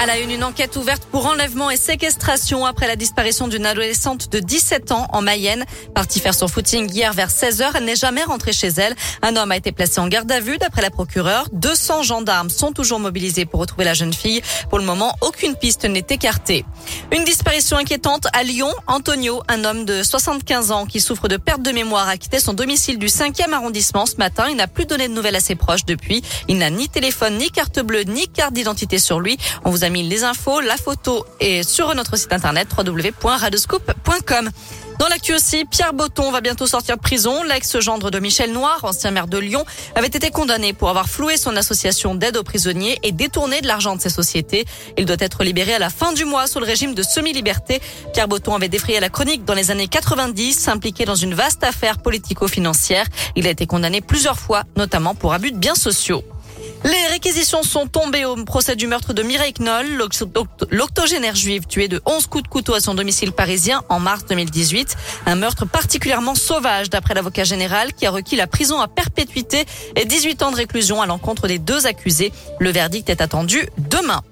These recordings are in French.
À la une, une enquête ouverte pour enlèvement et séquestration après la disparition d'une adolescente de 17 ans en Mayenne. Partie faire son footing hier vers 16h, elle n'est jamais rentrée chez elle. Un homme a été placé en garde à vue d'après la procureure. 200 gendarmes sont toujours mobilisés pour retrouver la jeune fille. Pour le moment, aucune piste n'est écartée. Une disparition inquiétante à Lyon. Antonio, un homme de 75 ans qui souffre de perte de mémoire, a quitté son domicile du 5e arrondissement ce matin. Il n'a plus donné de nouvelles à ses proches depuis. Il n'a ni téléphone, ni carte bleue, ni carte d'identité sur lui. On vous les infos, la photo est sur notre site internet www.radescoop.com. Dans l'actu aussi, Pierre Botton va bientôt sortir de prison. L'ex-gendre de Michel Noir, ancien maire de Lyon, avait été condamné pour avoir floué son association d'aide aux prisonniers et détourné de l'argent de ses sociétés. Il doit être libéré à la fin du mois sous le régime de semi-liberté. Pierre Botton avait défrayé la chronique dans les années 90, impliqué dans une vaste affaire politico-financière. Il a été condamné plusieurs fois, notamment pour abus de biens sociaux. Les réquisitions sont tombées au procès du meurtre de Mireille Knoll, l'octogénaire juive tuée de 11 coups de couteau à son domicile parisien en mars 2018. Un meurtre particulièrement sauvage d'après l'avocat général qui a requis la prison à perpétuité et 18 ans de réclusion à l'encontre des deux accusés. Le verdict est attendu demain.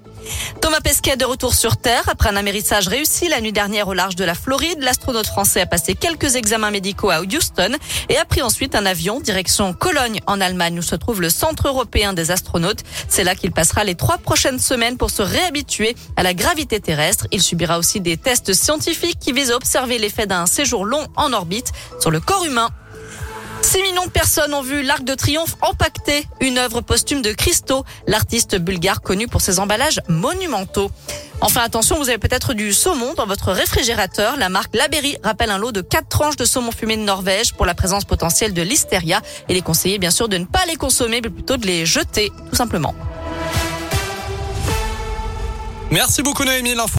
Thomas Pesquet de retour sur Terre après un amérissage réussi la nuit dernière au large de la Floride. L'astronaute français a passé quelques examens médicaux à Houston et a pris ensuite un avion direction Cologne en Allemagne où se trouve le Centre européen des astronautes. C'est là qu'il passera les trois prochaines semaines pour se réhabituer à la gravité terrestre. Il subira aussi des tests scientifiques qui visent à observer l'effet d'un séjour long en orbite sur le corps humain. 6 millions de personnes ont vu l'Arc de Triomphe empaqueté, une œuvre posthume de Christo, l'artiste bulgare connu pour ses emballages monumentaux. Enfin, attention, vous avez peut-être du saumon dans votre réfrigérateur. La marque Laberry rappelle un lot de 4 tranches de saumon fumé de Norvège pour la présence potentielle de listeria. Il est conseillé, bien sûr, de ne pas les consommer, mais plutôt de les jeter, tout simplement. Merci beaucoup, Noémie.